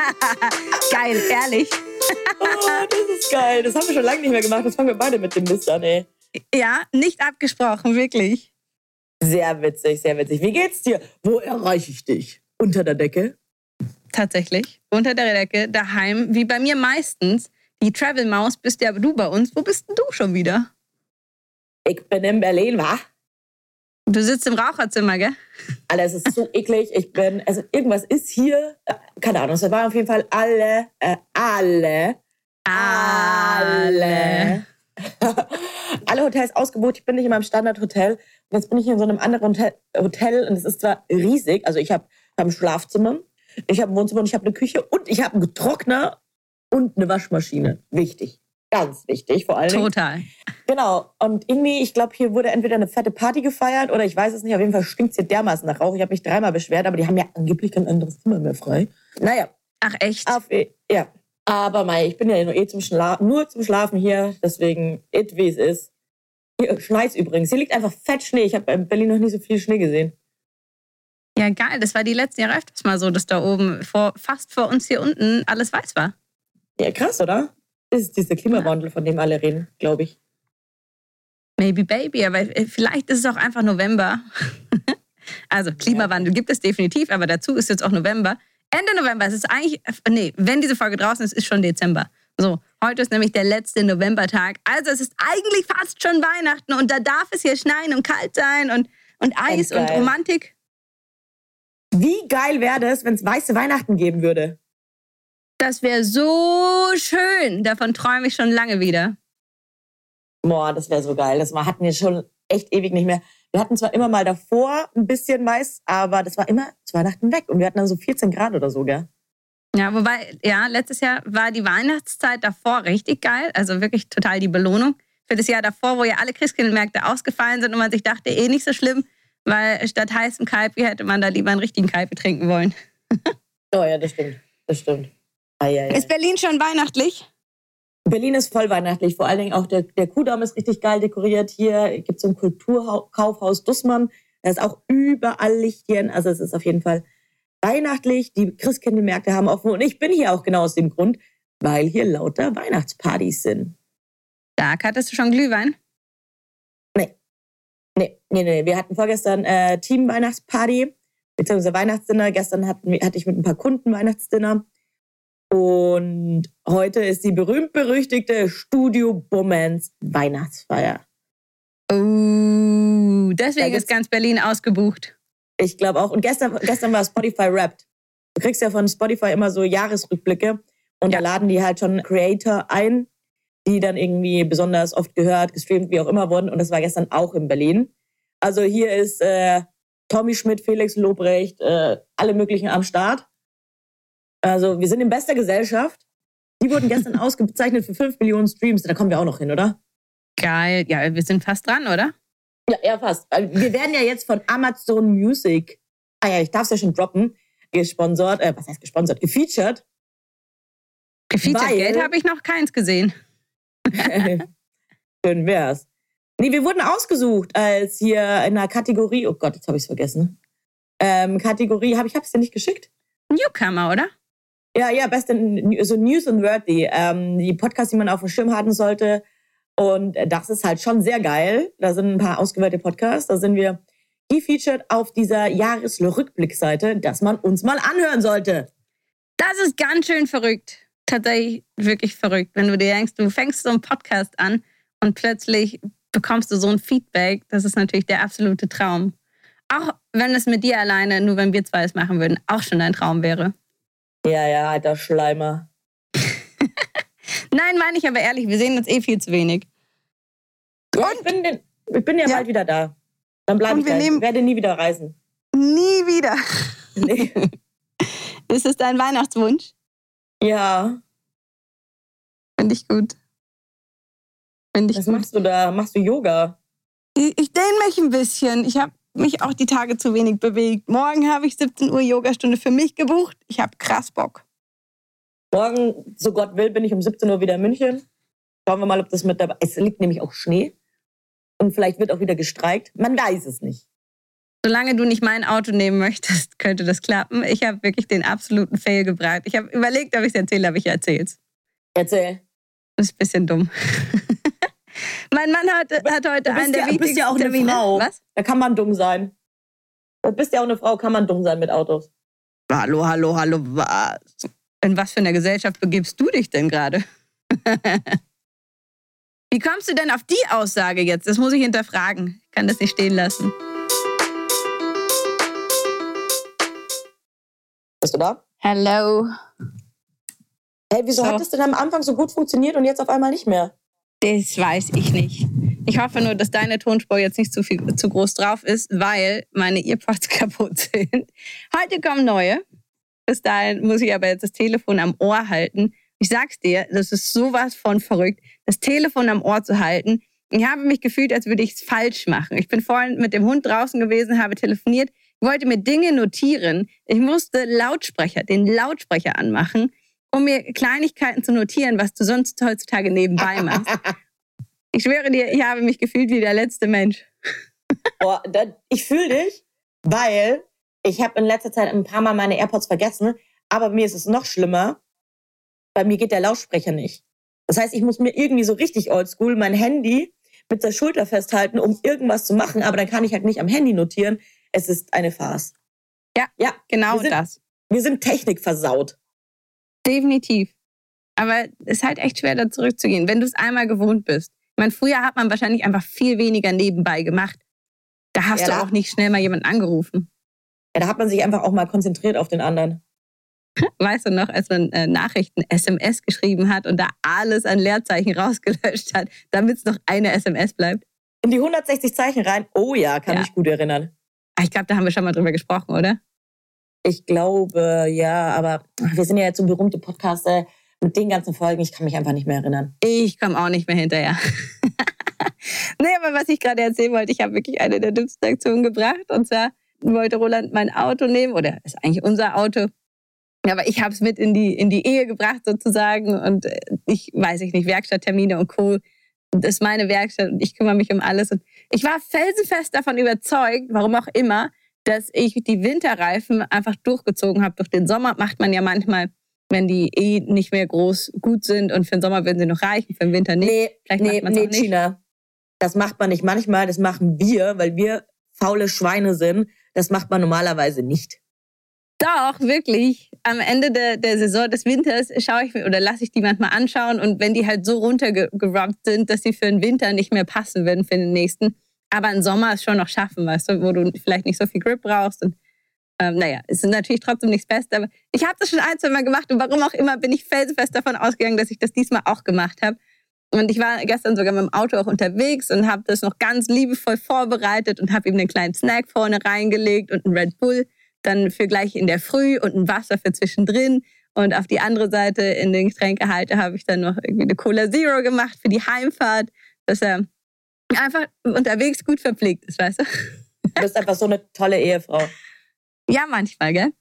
Geil, ehrlich. Oh, das ist geil. Das haben wir schon lange nicht mehr gemacht. Das fangen wir beide mit dem Mist an, ey. Ja, nicht abgesprochen, wirklich. Sehr witzig, sehr witzig. Wie geht's dir? Wo erreiche ich dich? Unter der Decke? Tatsächlich. Unter der Decke, daheim, wie bei mir meistens. Die Travel-Maus bist ja du bei uns. Wo bist denn du schon wieder? Ich bin in Berlin, wa? Du sitzt im Raucherzimmer, gell? Alter, es ist so eklig. Ich bin, also irgendwas ist hier, keine Ahnung, es waren auf jeden Fall alle, äh, alle, alle, alle Hotels ausgebucht. Ich bin nicht in meinem Standardhotel. Und jetzt bin ich hier in so einem anderen Hotel, Hotel und es ist zwar riesig. Also ich habe hab ein Schlafzimmer, ich habe ein Wohnzimmer und ich habe eine Küche und ich habe einen Trockner und eine Waschmaschine. Wichtig. Ganz wichtig, vor allem. Total. Genau. Und irgendwie, ich glaube, hier wurde entweder eine fette Party gefeiert oder ich weiß es nicht. Auf jeden Fall stinkt es hier dermaßen nach Rauch. Ich habe mich dreimal beschwert, aber die haben ja angeblich kein anderes Zimmer mehr frei. Naja. Ach, echt? Auf, ja. Aber Mai, ich bin ja nur, eh zum Schla nur zum Schlafen hier. Deswegen, it wie es ist. Hier schneit übrigens. Hier liegt einfach fett Schnee. Ich habe in Berlin noch nie so viel Schnee gesehen. Ja, geil. Das war die letzten Jahre öfters mal so, dass da oben vor, fast vor uns hier unten alles weiß war. Ja, krass, oder? Das ist dieser Klimawandel, von dem alle reden, glaube ich. Maybe Baby, aber vielleicht ist es auch einfach November. also Klimawandel gibt es definitiv, aber dazu ist jetzt auch November. Ende November, es ist eigentlich, nee, wenn diese Folge draußen ist, ist schon Dezember. So, heute ist nämlich der letzte Novembertag. Also es ist eigentlich fast schon Weihnachten und da darf es hier schneien und kalt sein und, und Eis und Romantik. Wie geil wäre das, wenn es weiße Weihnachten geben würde? Das wäre so schön. Davon träume ich schon lange wieder. Boah, das wäre so geil. Das hatten wir schon echt ewig nicht mehr. Wir hatten zwar immer mal davor ein bisschen Mais, aber das war immer zu Weihnachten weg. Und wir hatten dann so 14 Grad oder so, gell? Ja, wobei, ja, letztes Jahr war die Weihnachtszeit davor richtig geil. Also wirklich total die Belohnung. Für das Jahr davor, wo ja alle Christkindlmärkte ausgefallen sind und man sich dachte, eh nicht so schlimm, weil statt heißem Kalbi hätte man da lieber einen richtigen Kalbi trinken wollen. oh ja, das stimmt. Das stimmt. Ja, ja. Ist Berlin schon weihnachtlich? Berlin ist voll weihnachtlich. Vor allen Dingen auch der, der Kudamm ist richtig geil dekoriert. Hier gibt es so ein Kulturkaufhaus Dussmann. Da ist auch überall Lichtchen. Also es ist auf jeden Fall weihnachtlich. Die Christkindlmärkte haben offen. Und ich bin hier auch genau aus dem Grund, weil hier lauter Weihnachtspartys sind. Stark. Hattest du schon Glühwein? Nee. Nee, nee, nee. Wir hatten vorgestern äh, Team-Weihnachtsparty, beziehungsweise Weihnachtsdinner. Gestern hatten, hatte ich mit ein paar Kunden Weihnachtsdinner. Und heute ist die berühmt-berüchtigte Studio Bummens Weihnachtsfeier. Oh, deswegen ist ganz Berlin ausgebucht. Ich glaube auch. Und gestern, gestern war Spotify Wrapped. Du kriegst ja von Spotify immer so Jahresrückblicke. Und ja. da laden die halt schon Creator ein, die dann irgendwie besonders oft gehört, gestreamt, wie auch immer wurden. Und das war gestern auch in Berlin. Also hier ist äh, Tommy Schmidt, Felix Lobrecht, äh, alle möglichen am Start. Also wir sind in bester Gesellschaft. Die wurden gestern ausgezeichnet für 5 Millionen Streams. Da kommen wir auch noch hin, oder? Geil. Ja, wir sind fast dran, oder? Ja, ja, fast. Wir werden ja jetzt von Amazon Music, ah ja, ich darf es ja schon droppen, gesponsert, äh, was heißt gesponsert? Gefeatured. Gefeatured weil, Geld habe ich noch keins gesehen. Schön wär's. Nee, wir wurden ausgesucht als hier in einer Kategorie, oh Gott, jetzt habe ich es vergessen. Ähm, Kategorie, hab, ich habe es dir nicht geschickt? Newcomer, oder? Ja, ja, beste, so News and Worthy, ähm, die Podcasts, die man auf dem Schirm haben sollte. Und das ist halt schon sehr geil. Da sind ein paar ausgewählte Podcasts. Da sind wir gefeatured auf dieser Jahresrückblickseite, dass man uns mal anhören sollte. Das ist ganz schön verrückt. Tatsächlich wirklich verrückt. Wenn du dir denkst, du fängst so einen Podcast an und plötzlich bekommst du so ein Feedback. Das ist natürlich der absolute Traum. Auch wenn es mit dir alleine, nur wenn wir zwei es machen würden, auch schon dein Traum wäre. Ja, ja, alter Schleimer. Nein, meine ich aber ehrlich, wir sehen uns eh viel zu wenig. Ja, ich, bin den, ich bin ja, ja, bald wieder da. Dann bleibe ich da. Ich werde nie wieder reisen. Nie wieder. Nee. Ist es dein Weihnachtswunsch? Ja. Finde ich gut. Finde ich Was gut. machst du da? Machst du Yoga? Ich, ich dehne mich ein bisschen. Ich habe mich auch die Tage zu wenig bewegt. Morgen habe ich 17 Uhr Yogastunde für mich gebucht. Ich habe krass Bock. Morgen, so Gott will, bin ich um 17 Uhr wieder in München. Schauen wir mal, ob das mit dabei Es liegt nämlich auch Schnee. Und vielleicht wird auch wieder gestreikt. Man weiß es nicht. Solange du nicht mein Auto nehmen möchtest, könnte das klappen. Ich habe wirklich den absoluten Fail gebracht. Ich habe überlegt, ob ich es erzähle, aber ich erzähle es. Erzähl. Das ist ein bisschen dumm. Mein Mann hat, hat heute Du bist einen der ja- du bist wichtigsten ja auch eine Termine. Frau. Was? Da kann man dumm sein. Du bist ja auch eine Frau, kann man dumm sein mit Autos. Hallo, hallo, hallo, was? In was für einer Gesellschaft begibst du dich denn gerade? Wie kommst du denn auf die Aussage jetzt? Das muss ich hinterfragen. Ich kann das nicht stehen lassen. Bist du da? Hello. Hey, wieso So. hat es denn am Anfang so gut funktioniert und jetzt auf einmal nicht mehr? Das weiß ich nicht. Ich hoffe nur, dass deine Tonspur jetzt nicht zu, viel, zu groß drauf ist, weil meine Earpods kaputt sind. Heute kommen neue. Bis dahin muss ich aber jetzt das Telefon am Ohr halten. Ich sag's dir, das ist sowas von verrückt, das Telefon am Ohr zu halten. Ich habe mich gefühlt, als würde ich es falsch machen. Ich bin vorhin mit dem Hund draußen gewesen, habe telefoniert, wollte mir Dinge notieren. Ich musste Lautsprecher, den Lautsprecher anmachen, um mir Kleinigkeiten zu notieren, was du sonst heutzutage nebenbei machst. Ich schwöre dir, ich habe mich gefühlt wie der letzte Mensch. Boah, da, ich fühle dich, weil ich habe in letzter Zeit ein paar Mal meine AirPods vergessen, aber mir ist es noch schlimmer. Bei mir geht der Lautsprecher nicht. Das heißt, ich muss mir irgendwie so richtig oldschool mein Handy mit der Schulter festhalten, um irgendwas zu machen, aber dann kann ich halt nicht am Handy notieren. Es ist eine Farce. Ja, Ja, Genau Wir sind- das. wir sind Technik versaut. Definitiv. Aber es ist halt echt schwer, da zurückzugehen, wenn du es einmal gewohnt bist. Ich meine, früher hat man wahrscheinlich einfach viel weniger nebenbei gemacht. Da hast Ja, du da- auch nicht schnell mal jemanden angerufen. Ja, da hat man sich einfach auch mal konzentriert auf den anderen. Weißt du noch, als man äh, Nachrichten SMS geschrieben hat und da alles an Leerzeichen rausgelöscht hat, damit es noch eine SMS bleibt? In die 160 Zeichen rein. Oh ja, kann Ja. mich gut erinnern. Ah, Ich glaube, da haben wir schon mal drüber gesprochen, oder? Ich glaube, ja, aber wir sind ja jetzt so berühmte Podcaster mit den ganzen Folgen. Ich kann mich einfach nicht mehr erinnern. Ich komme auch nicht mehr hinterher. nee, aber was ich gerade erzählen wollte, ich habe wirklich eine der dümmsten Aktionen gebracht. Und zwar wollte Roland mein Auto nehmen, oder ist eigentlich unser Auto. Aber ich habe es mit in die, in die Ehe gebracht sozusagen. Und äh, ich weiß ich nicht, Werkstatttermine und Co. Das ist meine Werkstatt und ich kümmere mich um alles. Und ich war felsenfest davon überzeugt, warum auch immer, dass ich die Winterreifen einfach durchgezogen habe. Durch den Sommer macht man ja manchmal, wenn die eh nicht mehr groß gut sind und für den Sommer würden sie noch reichen, für den Winter nicht. Nee, Vielleicht nee, macht nee, nicht. China. Das macht man nicht manchmal, das machen wir, weil wir faule Schweine sind. Das macht man normalerweise nicht. Doch, wirklich. Am Ende der, der Saison des Winters schaue ich mir oder lasse ich die manchmal anschauen und wenn die halt so runtergerubbt sind, dass sie für den Winter nicht mehr passen würden für den nächsten, aber im Sommer es schon noch schaffen, weißt du, wo du vielleicht nicht so viel Grip brauchst und ähm, naja, es ist natürlich trotzdem nichts Beste, aber ich habe das schon ein, zwei Mal gemacht und warum auch immer bin ich felsenfest davon ausgegangen, dass ich das diesmal auch gemacht habe. Und ich war gestern sogar mit dem Auto auch unterwegs und habe das noch ganz liebevoll vorbereitet und habe ihm einen kleinen Snack vorne reingelegt und einen Red Bull dann für gleich in der Früh und ein Wasser für zwischendrin. Und auf die andere Seite in den Getränkehalter habe ich dann noch irgendwie eine Cola Zero gemacht für die Heimfahrt, dass er einfach unterwegs gut verpflegt ist, weißt du? Du bist einfach so eine tolle Ehefrau. Ja, manchmal, gell?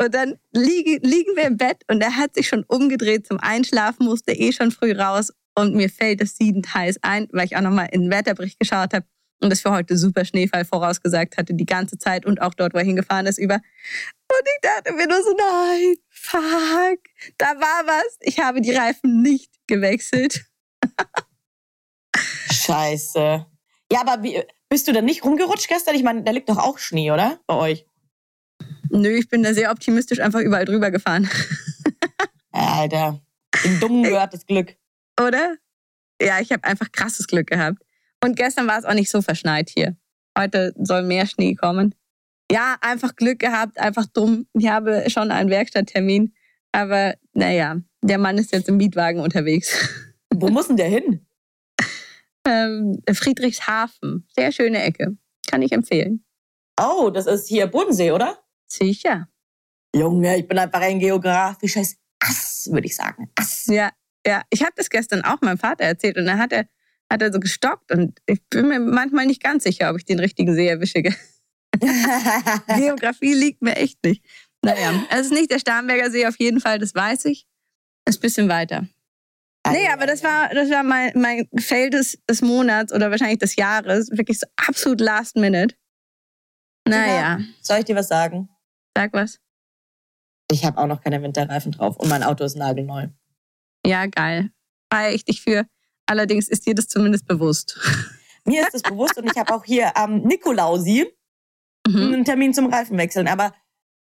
Und dann liege, liegen wir im Bett und er hat sich schon umgedreht zum Einschlafen, musste eh schon früh raus und mir fällt es siedend heiß ein, weil ich auch nochmal in den Wetterbericht geschaut habe und es für heute super Schneefall vorausgesagt hatte, die ganze Zeit und auch dort, wo er hingefahren ist, über. Und ich dachte mir nur so, nein, fuck, da war was. Ich habe die Reifen nicht gewechselt. Scheiße. Ja, aber wie, bist du denn nicht rumgerutscht gestern? Ich meine, da liegt doch auch Schnee, oder? Bei euch. Nö, ich bin da sehr optimistisch einfach überall drüber gefahren. Alter. Dem Dummen gehört das Glück. oder? Ja, ich habe einfach krasses Glück gehabt. Und gestern war es auch nicht so verschneit hier. Heute soll mehr Schnee kommen. Ja, einfach Glück gehabt, einfach dumm. Ich habe schon einen Werkstatttermin. Aber naja, der Mann ist jetzt im Mietwagen unterwegs. Wo muss denn der hin? Ähm, Friedrichshafen. Sehr schöne Ecke. Kann ich empfehlen. Oh, das ist hier Bodensee, oder? Sicher. Junge, ich bin einfach ein geografisches Ass, würde ich sagen. Ass. Ja, ja. Ich habe das gestern auch meinem Vater erzählt und dann hat er, hat er so gestockt und ich bin mir manchmal nicht ganz sicher, ob ich den richtigen See erwische. Geografie liegt mir echt nicht. Naja, es ist nicht der Starnberger See auf jeden Fall, das weiß ich. Ist ein bisschen weiter. Nee, aber das war, das war mein, mein Fail des, des Monats oder wahrscheinlich des Jahres. Wirklich so absolut last minute. Naja, Soll ich dir was sagen? sag was. Ich habe auch noch keine Winterreifen drauf und mein Auto ist nagelneu. Ja, geil. Feier ich dich für. Allerdings ist dir das zumindest bewusst. Mir ist das bewusst und ich habe auch hier am Nikolausi Mhm. einen Termin zum Reifenwechseln. Aber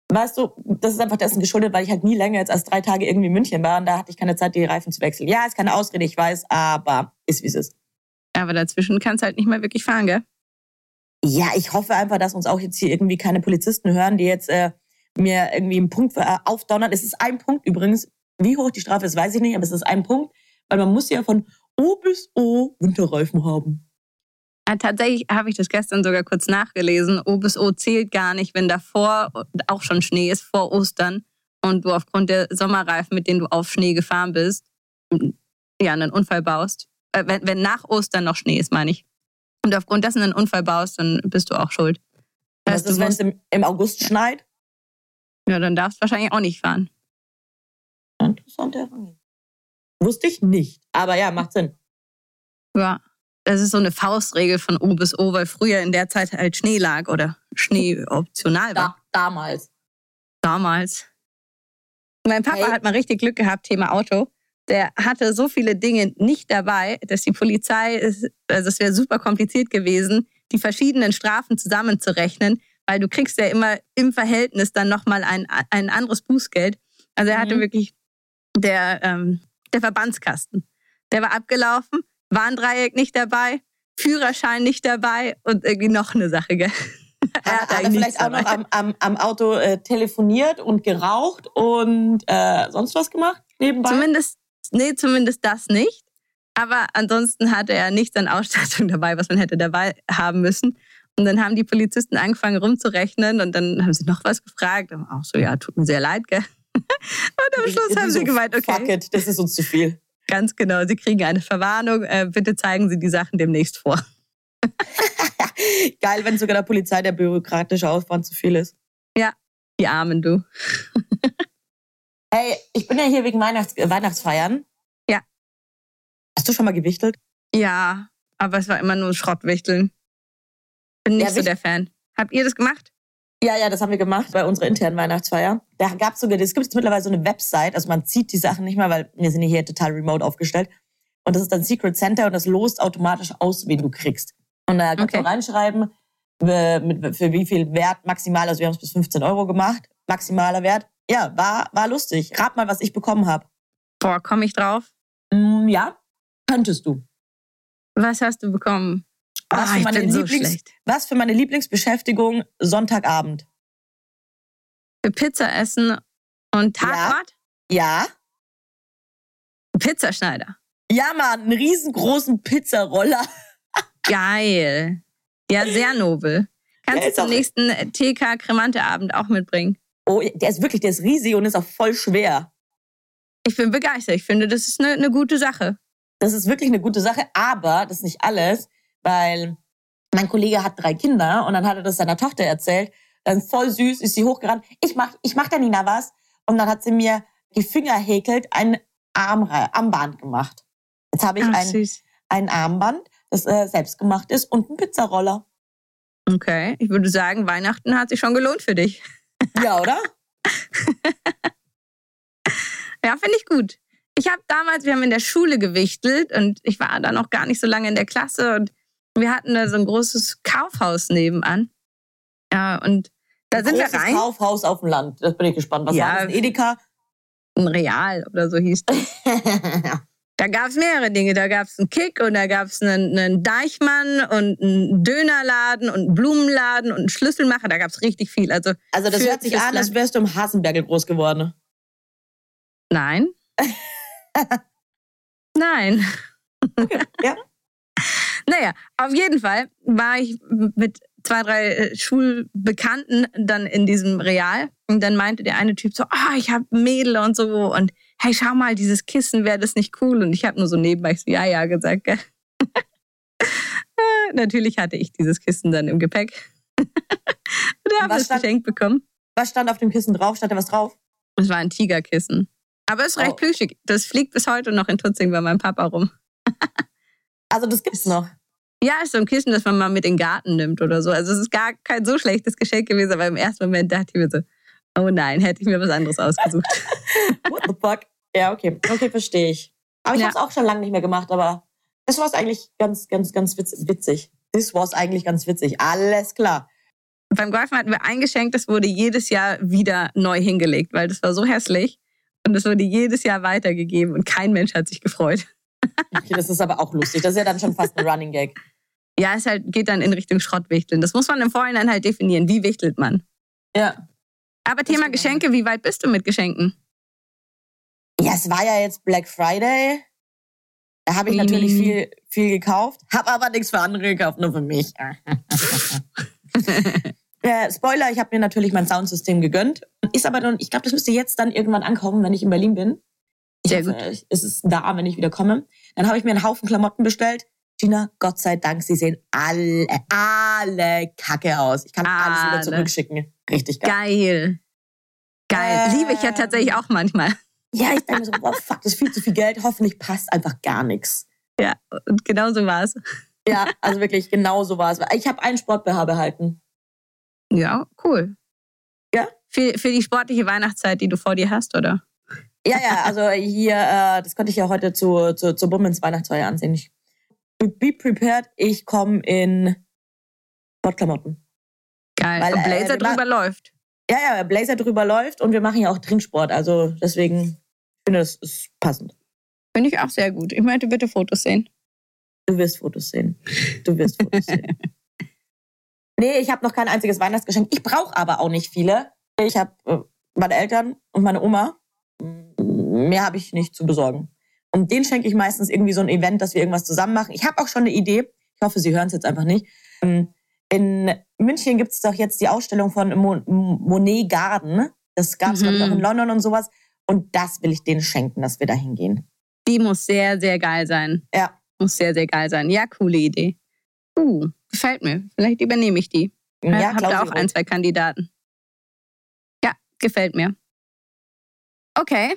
weißt du, das ist einfach dessen geschuldet, weil ich halt nie länger jetzt als drei Tage irgendwie in München war und da hatte ich keine Zeit, die Reifen zu wechseln. Ja, ist keine Ausrede, ich weiß, aber ist wie es ist. Aber dazwischen kannst du halt nicht mehr wirklich fahren, gell? Ja, ich hoffe einfach, dass uns auch jetzt hier irgendwie keine Polizisten hören, die jetzt äh, mir irgendwie einen Punkt äh, aufdonnern. Es ist ein Punkt übrigens. Wie hoch die Strafe ist, weiß ich nicht, aber es ist ein Punkt, weil man muss ja von O bis O Winterreifen haben. Ah, tatsächlich habe ich das gestern sogar kurz nachgelesen. O bis O zählt gar nicht, wenn davor auch schon Schnee ist, vor Ostern, und du aufgrund der Sommerreifen, mit denen du auf Schnee gefahren bist, ja, einen Unfall baust. Äh, wenn, wenn nach Ostern noch Schnee ist, meine ich. Und aufgrund dessen einen Unfall baust, dann bist du auch schuld. Was Heißt, wenn es im, im August schneit? ja, dann darfst du wahrscheinlich auch nicht fahren. Interessante Herangehensweise. Wusste ich nicht. Aber ja, macht Sinn. Ja, das ist so eine Faustregel von O bis O, weil früher in der Zeit halt Schnee lag oder Schnee optional war. Da, damals. Damals. Mein Papa Hey. hat mal richtig Glück gehabt, Thema Auto. Der hatte so viele Dinge nicht dabei, dass die Polizei, also es wäre super kompliziert gewesen, die verschiedenen Strafen zusammenzurechnen, weil du kriegst ja immer im Verhältnis dann nochmal ein, ein anderes Bußgeld. Also er hatte Mhm. wirklich der, ähm, der Verbandskasten. Der war abgelaufen, Warndreieck nicht dabei, Führerschein nicht dabei und irgendwie noch eine Sache, gell? Hat, hat er vielleicht auch noch am, am, am Auto äh, telefoniert und geraucht und äh, sonst was gemacht nebenbei? Zumindest, nee, zumindest das nicht. Aber ansonsten hatte er nichts an Ausstattung dabei, was man hätte dabei haben müssen. Und dann haben die Polizisten angefangen rumzurechnen und dann haben sie noch was gefragt. Und auch so, ja, tut mir sehr leid, gell? Und am Schluss haben sie so, gemeint, Fuck okay, it, das ist uns zu viel. Ganz genau, sie kriegen eine Verwarnung. Äh, bitte zeigen Sie die Sachen demnächst vor. Geil, wenn sogar der Polizei der bürokratische Aufwand zu viel ist. Die Armen, du. Hey, ich bin ja hier wegen Weihnachts äh, Weihnachtsfeiern. Ja. Hast du schon mal gewichtelt? Ja, aber es war immer nur Schrottwichteln. Bin nicht Ja, so der Fan. Habt ihr das gemacht? Ja, ja, das haben wir gemacht bei unserer internen Weihnachtsfeier. Da gab es sogar, es gibt jetzt mittlerweile so eine Website, also man zieht die Sachen nicht mehr, weil wir sind hier total remote aufgestellt. Und das ist dann Secret Center und das lost automatisch aus, wen du kriegst. Und da kannst Okay. du reinschreiben, für wie viel Wert maximal, also wir haben es bis 15 Euro gemacht, maximaler Wert. Ja, war, war lustig. Rat mal, was ich bekommen habe. Boah, komme ich drauf? Mm, ja, könntest du. Was hast du bekommen? Was Ah, für meine so Lieblings- schlecht. Was für meine Lieblingsbeschäftigung Sonntagabend? Für Pizza essen und Tatort? Ja? Pizzaschneider. Ja, Mann, einen riesengroßen Pizzaroller. Geil. Ja, sehr nobel. Kannst du zum nächsten TK Kremante-Abend auch mitbringen? Oh, der ist wirklich, der ist riesig und ist auch voll schwer. Ich bin begeistert. Ich finde, das ist eine, eine gute Sache. Das ist wirklich eine gute Sache, aber das ist nicht alles, weil mein Kollege hat drei Kinder und dann hat er das seiner Tochter erzählt. Dann voll süß ist sie hochgerannt. Ich mach, ich mach der Nina was. Und dann hat sie mir gefingerhäkelt ein Armre Armband gemacht. Jetzt habe ich Ach, ein, süß. ein Armband, das äh, selbst gemacht ist und einen Pizzaroller. Okay, ich würde sagen, Weihnachten hat sich schon gelohnt für dich. Ja, oder? Ja, finde ich gut. Ich habe damals, wir haben in der Schule gewichtelt und ich war da noch gar nicht so lange in der Klasse und wir hatten da so ein großes Kaufhaus nebenan. Ja, und da Ein sind wir rein. Kaufhaus auf dem Land. Das bin ich gespannt. Was Ja. war das? Ein Edeka? Ein Real oder so hieß das. Da gab es mehrere Dinge. Da gab es einen Kick und da gab es einen, einen Deichmann und einen Dönerladen und einen Blumenladen und einen Schlüsselmacher. Da gab es richtig viel. Also also das hört sich an, als wärst du im Hasenbergel groß geworden. nein. nein. Ja. Naja, auf jeden Fall war ich mit zwei, drei äh, Schulbekannten dann in diesem Real. Und dann meinte der eine Typ so, ah, ich habe Mädel und so. Und hey, schau mal, dieses Kissen, wäre das nicht cool? Und ich habe nur so nebenbei so, ja, ja gesagt. Gell? Natürlich hatte ich dieses Kissen dann im Gepäck. und habe das geschenkt bekommen. Was stand auf dem Kissen drauf? Stand da was drauf? Es war ein Tigerkissen. Aber es ist recht oh. plüschig. Das fliegt bis heute noch in Tutzing bei meinem Papa rum. also das gibt's noch. Ja, ist so ein Kissen, das man mal mit in den Garten nimmt oder so. Also es ist gar kein so schlechtes Geschenk gewesen, aber im ersten Moment dachte ich mir so, oh nein, hätte ich mir was anderes ausgesucht. What the fuck? Ja, okay. Okay, verstehe ich. Aber ich ja. habe es auch schon lange nicht mehr gemacht, aber das war eigentlich ganz, ganz, ganz witzig. Das war eigentlich ganz witzig. Alles klar. Beim Golfen hatten wir ein Geschenk, das wurde jedes Jahr wieder neu hingelegt, weil das war so hässlich. Und das wurde jedes Jahr weitergegeben und kein Mensch hat sich gefreut. Okay, das ist aber auch lustig. Das ist ja dann schon fast ein Running Gag. Ja, es halt, geht dann in Richtung Schrottwichteln. Das muss man im Vorhinein halt definieren. Wie wichtelt man? Ja. Aber Thema Geschenke, wie weit bist du mit Geschenken? Ja, es war ja jetzt Black Friday. Da habe ich natürlich viel, viel gekauft, habe aber nichts für andere gekauft, nur für mich. äh, Spoiler, ich habe mir natürlich mein Soundsystem gegönnt. Ist aber dann, ich glaube, das müsste jetzt dann irgendwann ankommen, wenn ich in Berlin bin. Sehr hoffe, gut. es ist da, wenn ich wieder komme. Dann habe ich mir einen Haufen Klamotten bestellt. Gina, Gott sei Dank, sie sehen alle, alle kacke aus. Ich kann alle. alles wieder zurückschicken. Richtig geil. Geil. Geil. Ähm, Liebe ich ja tatsächlich auch manchmal. Ja, ich denke mir so, boah, fuck, das ist viel zu viel Geld. Hoffentlich passt einfach gar nichts. Ja, und genau so war es. Ja, also wirklich, genau so war es. Ich habe einen Sport-BH behalten. Ja, cool. Ja? Für, für die sportliche Weihnachtszeit, die du vor dir hast, oder? Ja, ja, also hier, äh, das konnte ich ja heute zu, zu, zu Bummens Weihnachtsfeier ansehen. Ich, be prepared, ich komme in Sportklamotten. Geil. Weil, und Blazer äh, drüber läuft. Ja, ja, Blazer drüber läuft und wir machen ja auch Trinksport. Also deswegen finde ich, das ist passend. Finde ich auch sehr gut. Ich möchte bitte Fotos sehen. Du wirst Fotos sehen. Du wirst Fotos sehen. Nee, ich habe noch kein einziges Weihnachtsgeschenk. Ich brauche aber auch nicht viele. Ich habe äh, meine Eltern und meine Oma. Mehr habe ich nicht zu besorgen. Und den schenke ich meistens irgendwie so ein Event, dass wir irgendwas zusammen machen. Ich habe auch schon eine Idee. Ich hoffe, Sie hören es jetzt einfach nicht. Ähm, in München gibt es doch jetzt die Ausstellung von Monet Garden. Das gab es, mhm. auch in London und sowas. Und das will ich denen schenken, dass wir da hingehen. Die muss sehr, sehr geil sein. Ja. Muss sehr, sehr geil sein. Ja, coole Idee. Uh, gefällt mir. Vielleicht übernehme ich die. Ja, Habt ihr auch ein, zwei Kandidaten? Ja, gefällt mir. Okay.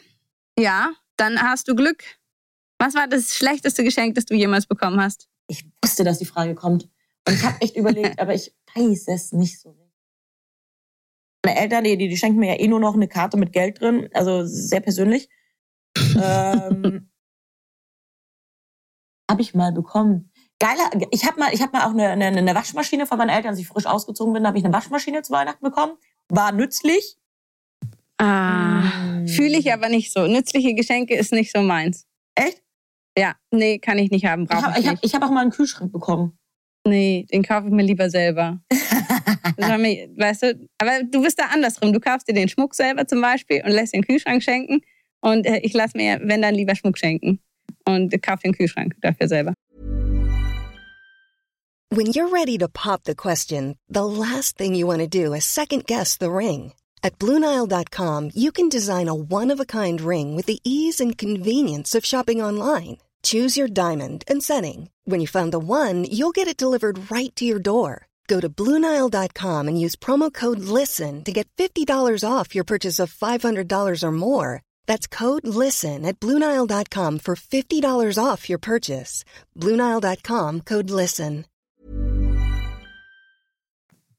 Ja, dann hast du Glück. Was war das schlechteste Geschenk, das du jemals bekommen hast? Ich wusste, dass die Frage kommt. Und ich habe echt überlegt, aber ich weiß es nicht so Meine Eltern, die, die schenken mir ja eh nur noch eine Karte mit Geld drin, also sehr persönlich. ähm, habe ich mal bekommen. Geiler, ich habe mal, ich habe mal auch eine, eine, eine Waschmaschine von meinen Eltern, als ich frisch ausgezogen bin, habe ich eine Waschmaschine zu Weihnachten bekommen. War nützlich. Ah, fühle ich aber nicht so. Nützliche Geschenke ist nicht so meins. Echt? Ja, nee, kann ich nicht haben. Brauch ich habe ich hab, ich hab auch mal einen Kühlschrank bekommen. Nee, den kaufe ich mir lieber selber. mir, weißt du, aber du bist da andersrum. Du kaufst dir den Schmuck selber zum Beispiel und lässt den Kühlschrank schenken. Und äh, ich lasse mir, wenn dann lieber Schmuck schenken. Und kaufe den Kühlschrank dafür selber. When you're ready to pop the question, the last thing you want to do is second guess the ring. At BlueNile.com you can design a one-of-a-kind ring with the ease and convenience of shopping online. Choose your diamond and setting. When you find the one, you'll get it delivered right to your door. Go to Bluenile.com and use promo code LISTEN to get $50 off your purchase of $500 or more. That's code LISTEN at Bluenile.com for $50 off your purchase. Bluenile.com code LISTEN.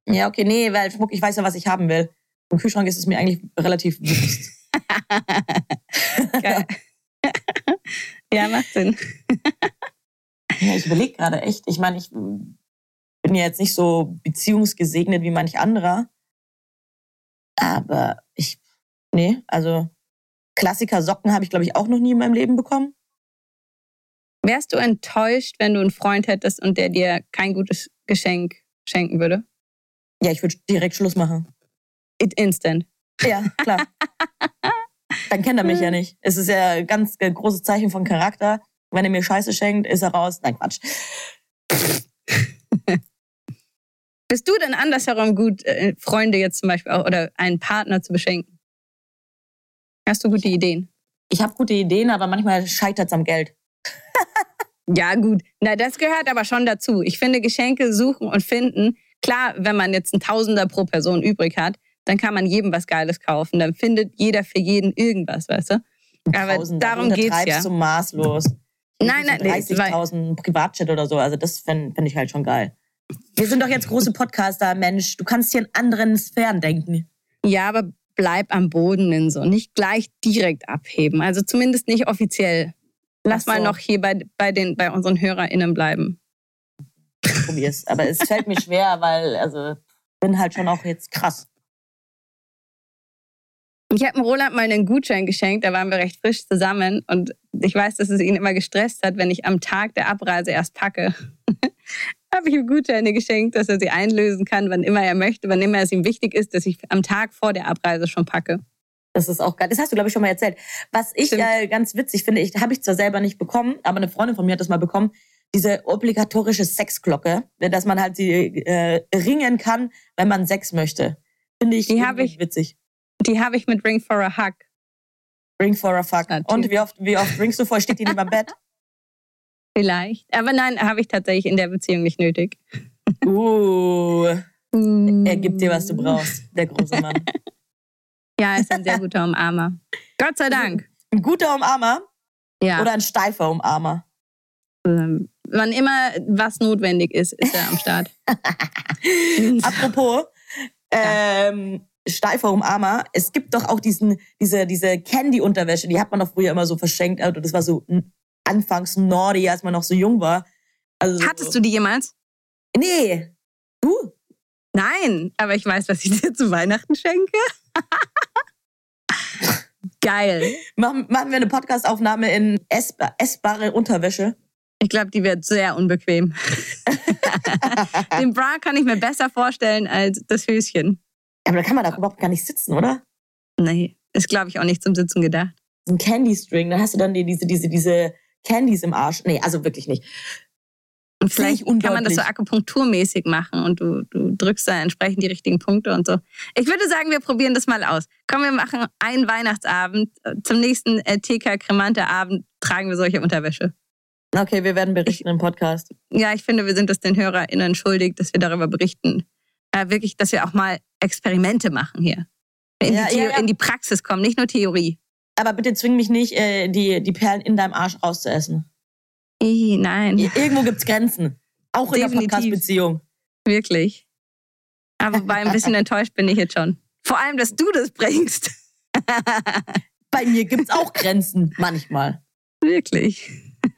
Ja, okay, nee, weil ich weiß ja, was ich haben will. Im Kühlschrank ist es mir eigentlich relativ bewusst. Geil. Ja, macht Sinn. ja, ich überlege gerade echt. Ich meine, ich bin ja jetzt nicht so beziehungsgesegnet wie manch anderer. Aber ich, nee, also Klassiker Socken habe ich, glaube ich, auch noch nie in meinem Leben bekommen. Wärst du enttäuscht, wenn du einen Freund hättest und der dir kein gutes Geschenk schenken würde? Ja, ich würde direkt Schluss machen. It instant. Ja, klar. dann kennt er mich ja nicht. Es ist ja ein ganz großes Zeichen von Charakter. Wenn er mir Scheiße schenkt, ist er raus. Nein, Quatsch. Bist du denn andersherum gut, äh, Freunde jetzt zum Beispiel auch oder einen Partner zu beschenken? Hast du gute Ideen? Ich habe gute Ideen, aber manchmal scheitert es am Geld. Ja, gut. Na, das gehört aber schon dazu. Ich finde, Geschenke suchen und finden, klar, wenn man jetzt ein Tausender pro Person übrig hat, dann kann man jedem was Geiles kaufen. Dann findet jeder für jeden irgendwas, weißt du? Aber Tausend, darum du geht's untertreibst ja. so maßlos. Nein, nein, nee, 30.000 Privatjet oder so. Also das fände fänd ich halt schon geil. Wir sind doch jetzt große Podcaster, Mensch. Du kannst hier in anderen Sphären denken. Ja, aber bleib am Boden in so. Nicht gleich direkt abheben. Also zumindest nicht offiziell. Lass so. mal noch hier bei, bei, den, bei unseren HörerInnen bleiben. Probier's. Aber es fällt mir schwer, weil, also, bin halt schon auch jetzt krass. Ich habe Roland mal einen Gutschein geschenkt, da waren wir recht frisch zusammen und ich weiß, dass es ihn immer gestresst hat, wenn ich am Tag der Abreise erst packe. habe ich ihm Gutscheine geschenkt, dass er sie einlösen kann, wann immer er möchte, wann immer es ihm wichtig ist, dass ich am Tag vor der Abreise schon packe. Das ist auch geil. Das hast du, glaube ich, schon mal erzählt. Was ich äh, ganz witzig finde, ich habe ich zwar selber nicht bekommen, aber eine Freundin von mir hat das mal bekommen, diese obligatorische Sexglocke, dass man halt sie äh, ringen kann, wenn man Sex möchte. Finde ich, Die ich- witzig. Die habe ich mit Ring for a Hug. Ring for a fuck. Natürlich. Und wie oft, wie oft ringst du vor? Steht die neben dem Bett? Vielleicht. Aber nein, habe ich tatsächlich in der Beziehung nicht nötig. Uh, er gibt dir, was du Mm. brauchst, der große Mann. Ja, er ist ein sehr guter Umarmer. Gott sei Dank. Ein guter Umarmer Ja. oder ein steifer Umarmer? Ähm, wann immer was notwendig ist, ist er am Start. Apropos, ähm, steifer Umarmer, es gibt doch auch diesen, diese, diese Candy-Unterwäsche, die hat man doch früher immer so verschenkt. Also das war so anfangs naughty, als man noch so jung war. Also, Hattest du die jemals? Nee. Du? Nein, aber ich weiß, was ich dir zu Weihnachten schenke. Geil. Machen, machen wir eine Podcastaufnahme in essba essbare Unterwäsche? Ich glaube, die wird sehr unbequem. Den Bra kann ich mir besser vorstellen als das Höschen. Aber da kann man doch überhaupt gar nicht sitzen, oder? Nee, ist, glaube ich, auch nicht zum Sitzen gedacht. So ein Candy String, dann hast du dann die, diese, diese, diese Candies im Arsch. Nee, also wirklich nicht. Und ich vielleicht kann man das so akupunkturmäßig machen und du, du drückst da entsprechend die richtigen Punkte und so. Ich würde sagen, wir probieren das mal aus. Komm, wir machen einen Weihnachtsabend. Zum nächsten äh, TK Kremante Abend tragen wir solche Unterwäsche. Okay, wir werden berichten im Podcast. Ja, ich finde, wir sind es den HörerInnen schuldig, dass wir darüber berichten. Äh, wirklich, dass wir auch mal Experimente machen hier. In, Ja, die, ja, ja. in die Praxis kommen, nicht nur Theorie. Aber bitte zwing mich nicht, äh, die, die Perlen in deinem Arsch rauszuessen. Ih, nein, I- Irgendwo gibt's Grenzen. Auch in der Definitiv. Podcast-Beziehung. wirklich. Aber wobei ein bisschen enttäuscht bin ich jetzt schon. Vor allem, dass du das bringst. Bei mir gibt's auch Grenzen. Manchmal. wirklich.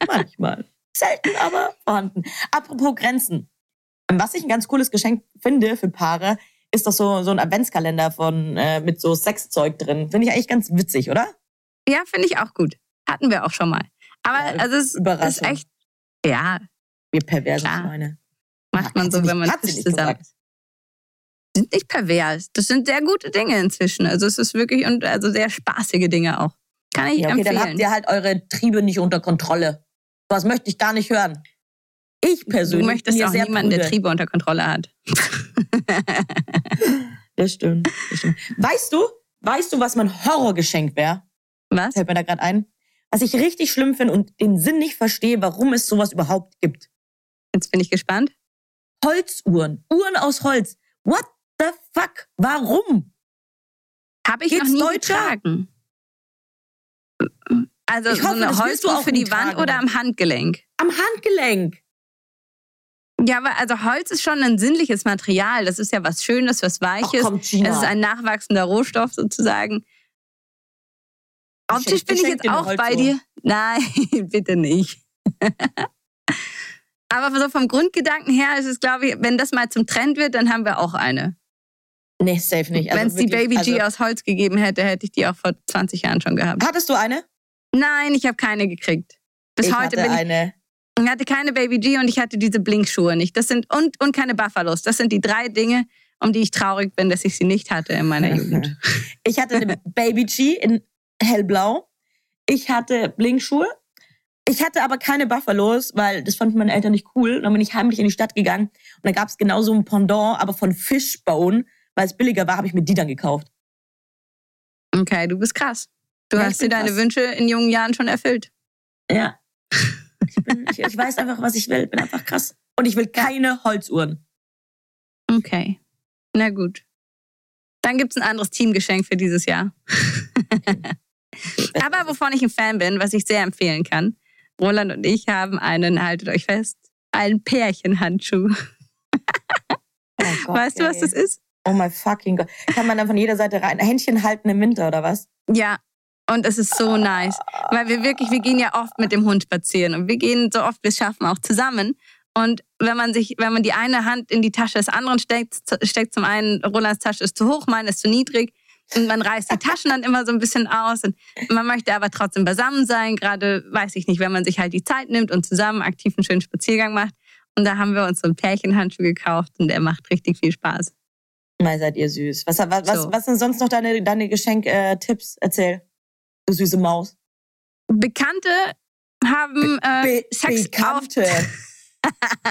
Manchmal. Selten, aber vorhanden. Apropos Grenzen. Was ich ein ganz cooles Geschenk finde für Paare, ist doch so, so ein Adventskalender von, äh, mit so Sexzeug drin. Finde ich eigentlich ganz witzig, oder? Ja, finde ich auch gut. Hatten wir auch schon mal. Aber Ja, also es ist echt, ja, Wir perversen Klar. Schweine. macht man so, nicht- wenn man nicht zusammen gesagt. ist. Sind nicht pervers. Das sind sehr gute Dinge inzwischen. Also es ist wirklich und also sehr spaßige Dinge auch. Kann ich Ja, okay, dann empfehlen. habt ihr halt eure Triebe nicht unter Kontrolle. Was möchte ich gar nicht hören. Ich du persönlich möchtest bin hier auch sehr niemanden, der. Triebe unter Kontrolle hat. Das stimmt, das stimmt. Weißt du, weißt du, was mein Horrorgeschenk wäre? Was? Fällt mir da gerade ein. Was ich richtig schlimm finde und den Sinn nicht verstehe, warum es sowas überhaupt gibt. Jetzt bin ich gespannt. Holzuhren. Uhren aus Holz. What the fuck? Warum? Habe ich Geht's noch nie deutscher? getragen. Also Ich so hoffe, eine du Holzuhr auch für die Wand tragen. oder am Handgelenk? Am Handgelenk. Ja, aber also Holz ist schon ein sinnliches Material. Das ist ja was Schönes, was Ach Weiches. komm, Gina. Es ist ein nachwachsender Rohstoff sozusagen. Optisch bin ich jetzt auch bei dir. Nein, bitte nicht. Aber so vom Grundgedanken her ist es, glaube ich, wenn das mal zum Trend wird, dann haben wir auch eine. Nee, safe nicht. Also wenn es die Baby G also, aus Holz gegeben hätte, hätte ich die auch vor 20 Jahren schon gehabt. Hattest du eine? Nein, ich habe keine gekriegt. Bis ich heute hatte bin ich eine. Ich hatte keine Baby G und ich hatte diese Blink-Schuhe nicht. Das sind und, und keine Buffalos. Das sind die drei Dinge, um die ich traurig bin, dass ich sie nicht hatte in meiner Jugend. Ich hatte eine Baby G in hellblau. Ich hatte Blinkschuhe. Ich hatte aber keine Buffalos, weil das fanden meine Eltern nicht cool. Und dann bin ich heimlich in die Stadt gegangen Und dann gab es genau so ein Pendant, aber von Fishbone, weil es billiger war, habe ich mir die dann gekauft. Okay, du bist krass. Du Ja, hast dir deine krass. Wünsche in jungen Jahren schon erfüllt. Ja. Ich, bin, ich, ich weiß einfach, was ich will. Ich bin einfach krass. Und ich will keine Holzuhren. Okay. Na gut. Dann gibt's ein anderes Teamgeschenk für dieses Jahr. Aber wovon ich ein Fan bin, was ich sehr empfehlen kann, Roland und ich haben einen, haltet euch fest, einen Pärchenhandschuh. Oh Gott, weißt du, was ey. das ist? Oh my fucking Gott. Kann man dann von jeder Seite rein Händchen halten im Winter oder was? Ja. Und es ist so nice. Weil wir wirklich, wir gehen ja oft mit dem Hund spazieren und wir gehen so oft wir es schaffen auch zusammen. Und wenn man sich, wenn man die eine Hand in die Tasche des anderen steckt, steckt zum einen, Rolands Tasche ist zu hoch, meine ist zu niedrig. Und man reißt die Taschen dann immer so ein bisschen aus. Und man möchte aber trotzdem beisammen sein. Gerade, weiß ich nicht, wenn man sich halt die Zeit nimmt und zusammen aktiv einen schönen Spaziergang macht. Und da haben wir uns so einen Pärchenhandschuh gekauft und der macht richtig viel Spaß. Mal seid ihr süß. Was, was, was, So. was sind sonst noch deine, deine Geschenk-Tipps? Erzähl. Du süße Maus. Bekannte haben äh, Be Sex auf Bekannte.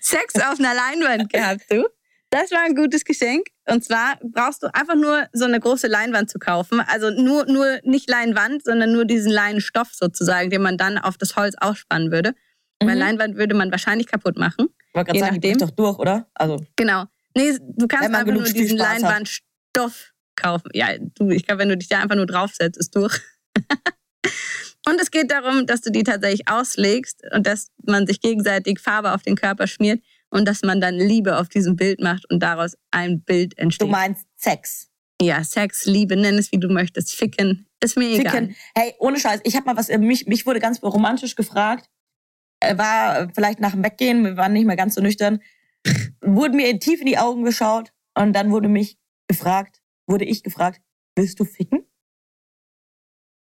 Sex auf einer Leinwand gehabt, du. Das war ein gutes Geschenk. Und zwar brauchst du einfach nur so eine große Leinwand zu kaufen. Also nur, nur nicht Leinwand, sondern nur diesen Leinenstoff sozusagen, den man dann auf das Holz aufspannen würde. Weil Mhm. Leinwand würde man wahrscheinlich kaputt machen. Ich wollte gerade sagen, die nachdem. bricht doch durch, oder? Also, Genau. Nee, du kannst einfach nur diesen. Leinwandstoff kaufen. Ja, du, ich glaube, wenn du dich da einfach nur draufsetzt, ist durch. und es geht darum, dass du die tatsächlich auslegst und dass man sich gegenseitig Farbe auf den Körper schmiert und dass man dann Liebe auf diesem Bild macht und daraus ein Bild du entsteht. meinst Sex. ja, Sex, Liebe, nenn es wie du möchtest. Ficken, ist mir egal. Ficken. Hey, ohne Scheiß, ich habe mal was, äh, mich, mich wurde ganz romantisch gefragt. War vielleicht nach dem Weggehen, wir waren nicht mehr ganz so nüchtern. wurde mir tief in die Augen geschaut und dann wurde mich gefragt, wurde ich gefragt, willst du ficken?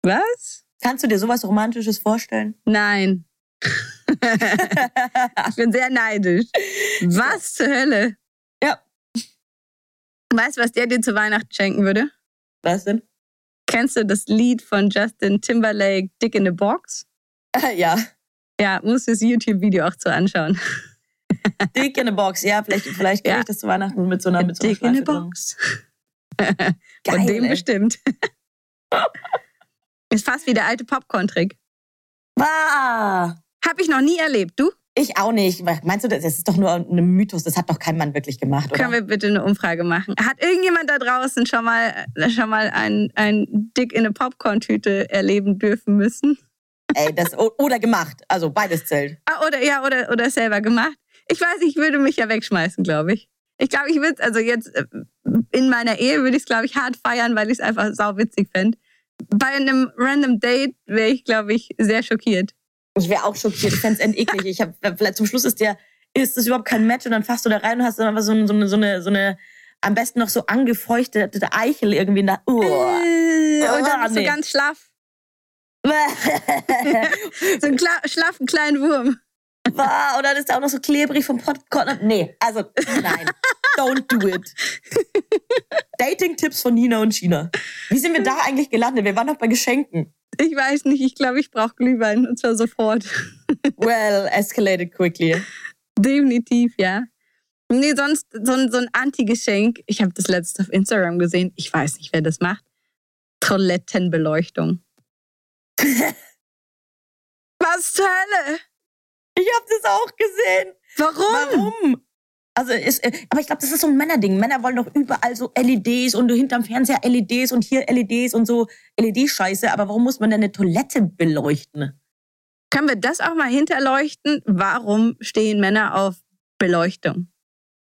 Was? Kannst du dir sowas Romantisches vorstellen? Nein. ich bin sehr neidisch. Was zur Hölle? Ja. Weißt du, was der dir zu Weihnachten schenken würde? Was denn? Kennst du das Lied von Justin Timberlake, Dick in the Box? ja, Ja, musst du das YouTube-Video auch zu anschauen. Dick in a Box. Ja, vielleicht, vielleicht kriege Ja. ich das zu Weihnachten mit so einer, mit so einer Dick in the Schleife drin. Geil, Von dem ey. bestimmt. Ist fast wie der alte Popcorn-Trick. Bah! Hab ich noch nie erlebt. Du? Ich auch nicht. Meinst du, das ist doch nur ein Mythos? Das hat doch kein Mann wirklich gemacht, oder? Können wir bitte eine Umfrage machen? Hat irgendjemand da draußen schon mal, äh, schon mal ein, ein Dick in eine Popcorn-Tüte erleben dürfen müssen? Ey, das, oder gemacht. Also beides zählt. Ah, oder ja, oder, oder selber gemacht. Ich weiß, ich würde mich ja wegschmeißen, glaube ich. Ich glaube, ich würde also jetzt äh, in meiner Ehe würde ich es, glaube ich, hart feiern, weil ich es einfach sauwitzig fände. Bei einem random Date wäre ich, glaube ich, sehr schockiert. Ich wäre auch schockiert. Ich fände es endeklig. Ich hab, vielleicht zum Schluss ist der, ist das überhaupt kein Match und dann fasst du da rein und hast dann einfach so, eine- so, eine, so, eine, so eine, am besten noch so angefeuchtete Eichel irgendwie in der. Oh. Äh, Und dann Oh, bist du ganz schlaff. So einen schlaffen kleinen Wurm. Wow, und dann ist da auch noch so klebrig vom Popcorn. Nee, also nein. Don't do it. Dating-Tipps von Nina und China. Wie sind wir da eigentlich gelandet? Wir waren noch bei Geschenken. Ich weiß nicht, ich glaube, ich brauche Glühwein und zwar sofort. Well, escalated quickly. Definitiv, ja. Nee, sonst so ein, so ein Anti-Geschenk. Ich habe das letzte auf Instagram gesehen. Ich weiß nicht, wer das macht. Toilettenbeleuchtung. Was zur Hölle? Ich habe das auch gesehen. Warum? Warum? Also ist, äh, aber ich glaube, das ist so ein Männerding. Männer wollen doch überall so LEDs und hinterm Fernseher LEDs und hier LEDs und so LED-Scheiße. Aber warum muss man denn eine Toilette beleuchten? Können wir das auch mal hinterleuchten? Warum stehen Männer auf Beleuchtung?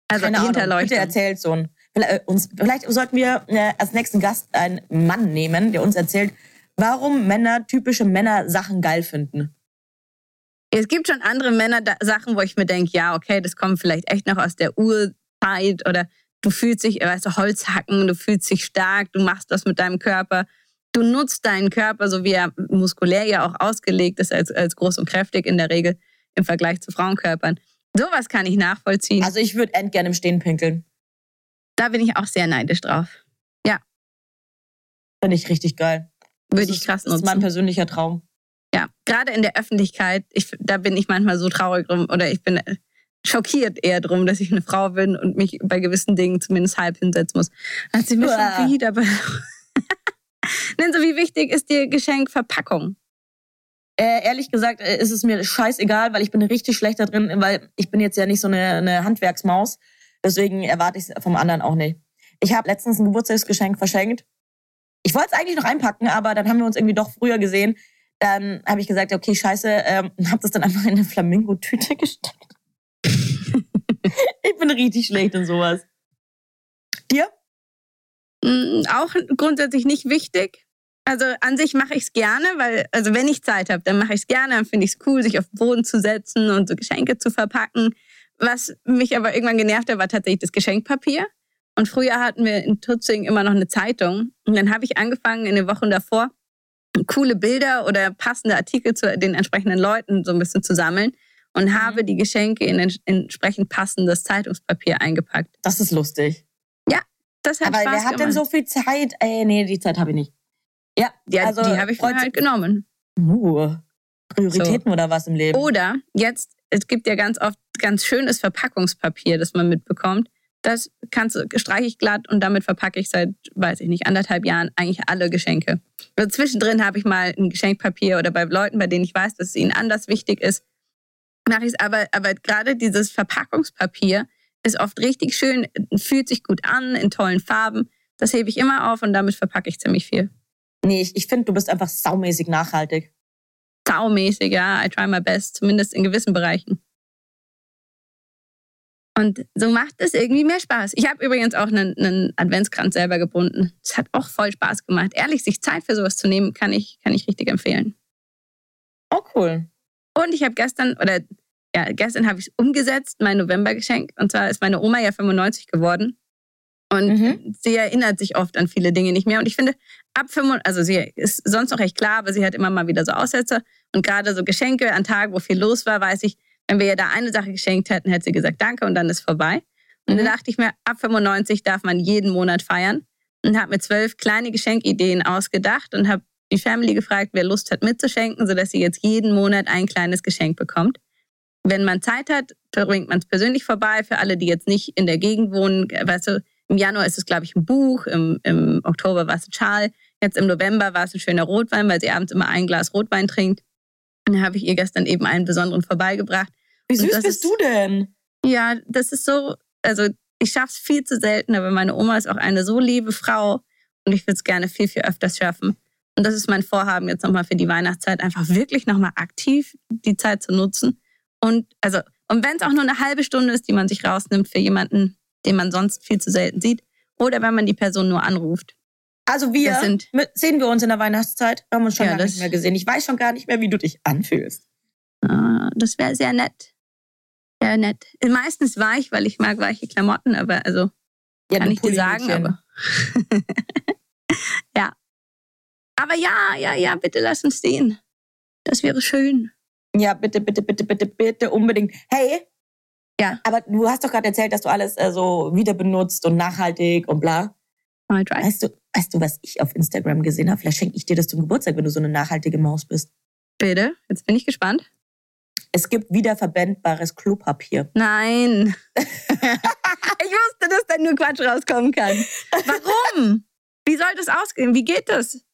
Also Keine Ahnung. Bitte Hinterleuchtung. erzählt so ein. Vielleicht, äh, uns, vielleicht sollten wir äh, als nächsten Gast einen Mann nehmen, der uns erzählt, warum Männer typische Männersachen geil finden. Es gibt schon andere Männer-Sachen, wo ich mir denke, ja, okay, das kommt vielleicht echt noch aus der Urzeit oder du fühlst dich, weißt du, Holzhacken, du fühlst dich stark, du machst was mit deinem Körper. Du nutzt deinen Körper, so wie er muskulär ja auch ausgelegt ist, als, als groß und kräftig in der Regel im Vergleich zu Frauenkörpern. Sowas kann ich nachvollziehen. Also ich würde endgern im Stehen pinkeln. da bin ich auch sehr neidisch drauf. Finde ich richtig geil. Würde Das ich krass Das ist mein nutzen. persönlicher Traum. Ja, gerade in der Öffentlichkeit, ich, da bin ich manchmal so traurig drum oder ich bin, schockiert eher drum, dass ich eine Frau bin und mich bei gewissen Dingen zumindest halb hinsetzen muss. Hat sie mir Uah. schon wieder. Nenn so, wie wichtig ist dir Geschenkverpackung? Äh, ehrlich gesagt äh, ist es mir scheißegal, weil ich bin richtig schlecht da drin, weil ich bin jetzt ja nicht so eine, eine Handwerksmaus. Deswegen erwarte ich es vom anderen auch nicht. Ich habe letztens ein Geburtstagsgeschenk verschenkt. Ich wollte es eigentlich noch einpacken, aber dann haben wir uns irgendwie doch früher gesehen. Dann habe ich gesagt, okay, scheiße, ähm, habe das dann einfach in eine Flamingo-Tüte gesteckt. ich bin richtig schlecht in sowas. Dir? Mm, Auch grundsätzlich nicht wichtig. Also an sich mache ich es gerne, weil, also wenn ich Zeit habe, dann mache ich es gerne. Dann finde ich es cool, sich auf den Boden zu setzen und so Geschenke zu verpacken. Was mich aber irgendwann genervt hat, war tatsächlich das Geschenkpapier. Und früher hatten wir in Tutzing immer noch eine Zeitung. Und dann habe ich angefangen, in den Wochen davor coole Bilder oder passende Artikel zu den entsprechenden Leuten so ein bisschen zu sammeln und habe die Geschenke in ents- entsprechend passendes Zeitungspapier eingepackt. Das ist lustig. Das hat aber Spaß wer hat denn so viel Zeit? Ey, nee, die Zeit habe ich nicht. Ja, Ja, also, die habe ich mir freut- halt genommen. Uh, Prioritäten oder was im Leben? Oder jetzt, es gibt ja ganz oft ganz schönes Verpackungspapier, das man mitbekommt. Das kannst du, streiche ich glatt und damit verpacke ich seit, weiß ich nicht, anderthalb Jahren eigentlich alle Geschenke. Also zwischendrin habe ich mal ein Geschenkpapier oder bei Leuten, bei denen ich weiß, dass es ihnen anders wichtig ist, mache ich es. Aber, aber gerade dieses Verpackungspapier ist oft richtig schön, fühlt sich gut an, in tollen Farben. Das hebe ich immer auf und damit verpacke ich ziemlich viel. Nee, ich, ich finde, du bist einfach saumäßig nachhaltig. saumäßig, ja. I try my best, zumindest in gewissen Bereichen. Und so macht es irgendwie mehr Spaß. Ich habe übrigens auch einen, einen Adventskranz selber gebunden. Es hat auch voll Spaß gemacht. Ehrlich, sich Zeit für sowas zu nehmen, kann ich, kann ich richtig empfehlen. Oh, cool. Und ich habe gestern, oder ja, gestern habe ich es umgesetzt, mein Novembergeschenk. Und zwar ist meine Oma ja 95 geworden. Und Mhm. sie erinnert sich oft an viele Dinge nicht mehr. Und ich finde, ab 95, also sie ist sonst noch recht klar, aber sie hat immer mal wieder so Aussätze. Und gerade so Geschenke an Tagen, wo viel los war, weiß ich, wenn wir ihr da eine Sache geschenkt hätten, hätte sie gesagt, danke und dann ist vorbei. Und dann Mhm. dachte ich mir, ab 95 darf man jeden Monat feiern. Und habe mir zwölf kleine Geschenkideen ausgedacht und habe die Family gefragt, wer Lust hat mitzuschenken, sodass sie jetzt jeden Monat ein kleines Geschenk bekommt. Wenn man Zeit hat, bringt man es persönlich vorbei. Für alle, die jetzt nicht in der Gegend wohnen, weißt du, im Januar ist es, glaube ich, ein Buch, im, im Oktober war es ein Schal, jetzt im November war es ein schöner Rotwein, weil sie abends immer ein Glas Rotwein trinkt. Und dann habe ich ihr gestern eben einen besonderen vorbeigebracht. Wie süß bist ist- du denn? Ja, das ist so, also ich schaffe es viel zu selten, aber meine Oma ist auch eine so liebe Frau und ich würde es gerne viel, viel öfters schaffen. Und das ist mein Vorhaben jetzt nochmal für die Weihnachtszeit, einfach wirklich nochmal aktiv die Zeit zu nutzen. Und also, und wenn es auch nur eine halbe Stunde ist, die man sich rausnimmt für jemanden, den man sonst viel zu selten sieht, oder wenn man die Person nur anruft. Also wir mit, sehen wir uns in der Weihnachtszeit. Wir haben uns schon Ja, lange nicht mehr gesehen. Ich weiß schon gar nicht mehr, wie du dich anfühlst. Ah, Das wäre sehr nett. Sehr nett. Meistens weich, weil ich mag weiche Klamotten, aber also Ja, kann ich dir sagen, aber. ja. Aber ja, ja, ja, bitte lass uns sehen. Das wäre schön. Ja, bitte, bitte, bitte, bitte, bitte, unbedingt. Hey. Ja. Aber du hast doch gerade erzählt, dass du alles äh, so wieder benutzt und nachhaltig und bla. Mal try. Weißt du, weißt du, was ich auf Instagram gesehen habe? Vielleicht schenke ich dir das zum Geburtstag, wenn du so eine nachhaltige Maus bist. Bitte, jetzt bin ich gespannt. Es gibt wiederverwendbares Klopapier. Nein. ich wusste, dass da nur Quatsch rauskommen kann. Warum? Wie soll das ausgehen? Wie geht das?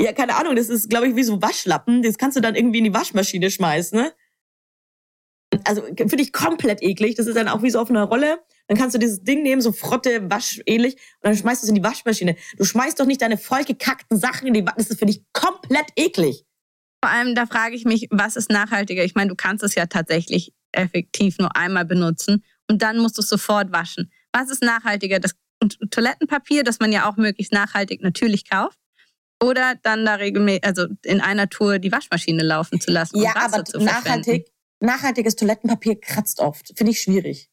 Ja, keine Ahnung, das ist, glaube ich, wie so Waschlappen. Das kannst du dann irgendwie in die Waschmaschine schmeißen, ne? Also finde ich komplett eklig. Das ist dann auch wie so auf einer Rolle. Dann kannst du dieses Ding nehmen, so Frotte, Wasch ähnlich, und dann schmeißt du es in die Waschmaschine. Du schmeißt doch nicht deine vollgekackten Sachen in die Waschmaschine. Das ist für dich komplett eklig. Vor allem, da frage ich mich, was ist nachhaltiger? Ich meine, du kannst es ja tatsächlich effektiv nur einmal benutzen und dann musst du es sofort waschen. Was ist nachhaltiger? Das Toilettenpapier, das man ja auch möglichst nachhaltig natürlich kauft. Oder dann da regelmäßig, also in einer Tour die Waschmaschine laufen zu lassen. ja, aber nachhaltig, nachhaltiges Toilettenpapier kratzt oft. Finde ich schwierig.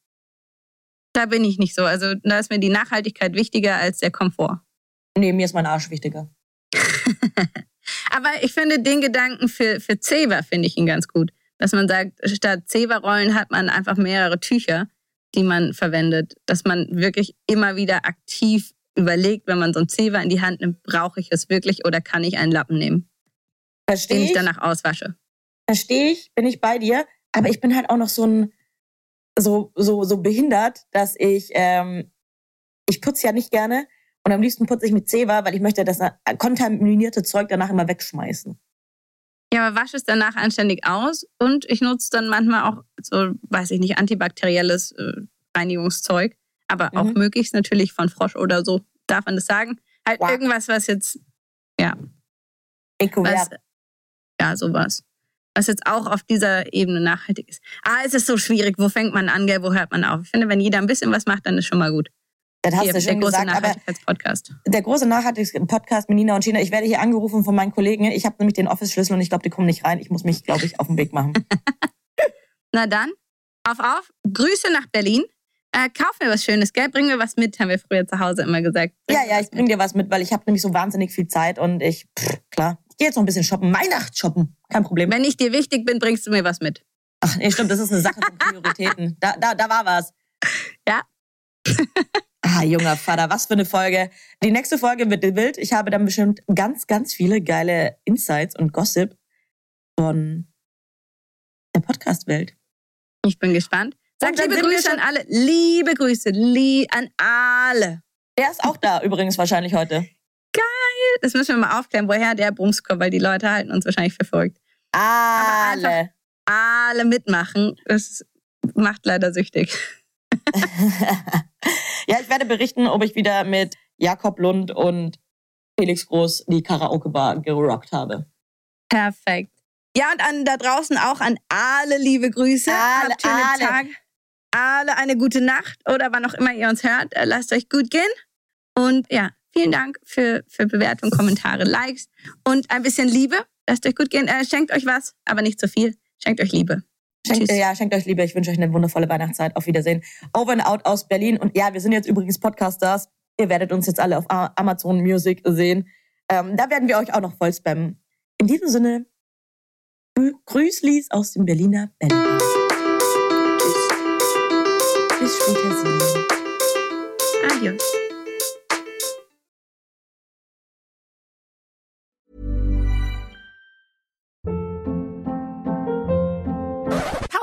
Da bin ich nicht so. Also da ist mir die Nachhaltigkeit wichtiger als der Komfort. Nee, mir ist mein Arsch wichtiger. Aber ich finde den Gedanken für, für Zewa finde ich ihn ganz gut. Dass man sagt, statt Zewa-Rollen hat man einfach mehrere Tücher, die man verwendet. Dass man wirklich immer wieder aktiv überlegt, wenn man so ein Zewa in die Hand nimmt, brauche ich es wirklich oder kann ich einen Lappen nehmen, den Verstehe ich ich? danach auswasche. Verstehe ich, bin ich bei dir. Aber ich bin halt auch noch so ein, so, so, so behindert, dass ich, ähm, ich putze ja nicht gerne und am liebsten putze ich mit Zewa, weil ich möchte das kontaminierte Zeug danach immer wegschmeißen. Ja, aber wasche es danach anständig aus und ich nutze dann manchmal auch so, weiß ich nicht, antibakterielles äh, Reinigungszeug, aber mhm. auch möglichst natürlich von Frosch oder so, darf man das sagen? Halt wow. irgendwas, was jetzt, ja. Eco was, Ja, sowas. Was jetzt auch auf dieser Ebene nachhaltig ist. Ah, es ist so schwierig. Wo fängt man an, gell? wo hört man auf? Ich finde, wenn jeder ein bisschen was macht, dann ist schon mal gut. Das hast hier, du schon der große Nachhaltigkeitspodcast. Der große Nachhaltigkeitspodcast mit Nina und China. Ich werde hier angerufen von meinen Kollegen. Ich habe nämlich den Office-Schlüssel und ich glaube, die kommen nicht rein. Ich muss mich, glaube ich, auf den Weg machen. Na dann, auf, auf. Grüße nach Berlin. Äh, kauf mir was Schönes, gell? Bring mir was mit, haben wir früher zu Hause immer gesagt. Bring ja, ja, ich bring dir was mit, weil ich habe nämlich so wahnsinnig viel Zeit und ich, pff, klar, gehe jetzt noch ein bisschen shoppen. Weihnacht shoppen, kein Problem. Wenn ich dir wichtig bin, bringst du mir was mit. Ach nee, stimmt, das ist eine Sache von Prioritäten. da, da, da war was. Ja. Ah, junger Vater, was für eine Folge. Die nächste Folge wird wild. Ich habe dann bestimmt ganz, ganz viele geile Insights und Gossip von der Podcast-Welt. Ich bin gespannt. Sag liebe Grüße an alle. Liebe Grüße lie an alle. Er ist auch da übrigens wahrscheinlich heute. Das müssen wir mal aufklären, woher der Bums kommt, weil die Leute halten uns wahrscheinlich verfolgt. Alle. alle mitmachen. Das macht leider süchtig. ja, ich werde berichten, ob ich wieder mit Jakob Lund und Felix Groß die Karaoke-Bar gerockt habe. Perfekt. Ja, und an da draußen auch an alle liebe Grüße. Alle, Habt schönen alle. Tag. Alle eine gute Nacht oder wann auch immer ihr uns hört. Lasst euch gut gehen. Und ja, vielen Dank für, für Bewertungen, Kommentare, Likes und ein bisschen Liebe. Lasst euch gut gehen. Äh, schenkt euch was, aber nicht zu viel. Schenkt euch Liebe. Schenkt, ja, schenkt euch Liebe. Ich wünsche euch eine wundervolle Weihnachtszeit. Auf Wiedersehen. Over and out aus Berlin. Und ja, wir sind jetzt übrigens Podcasters. Ihr werdet uns jetzt alle auf Amazon Music sehen. Ähm, da werden wir euch auch noch voll spammen. In diesem Sinne, Grüßlis aus dem Berliner Bälle. Tschüss. Bis später. Adios.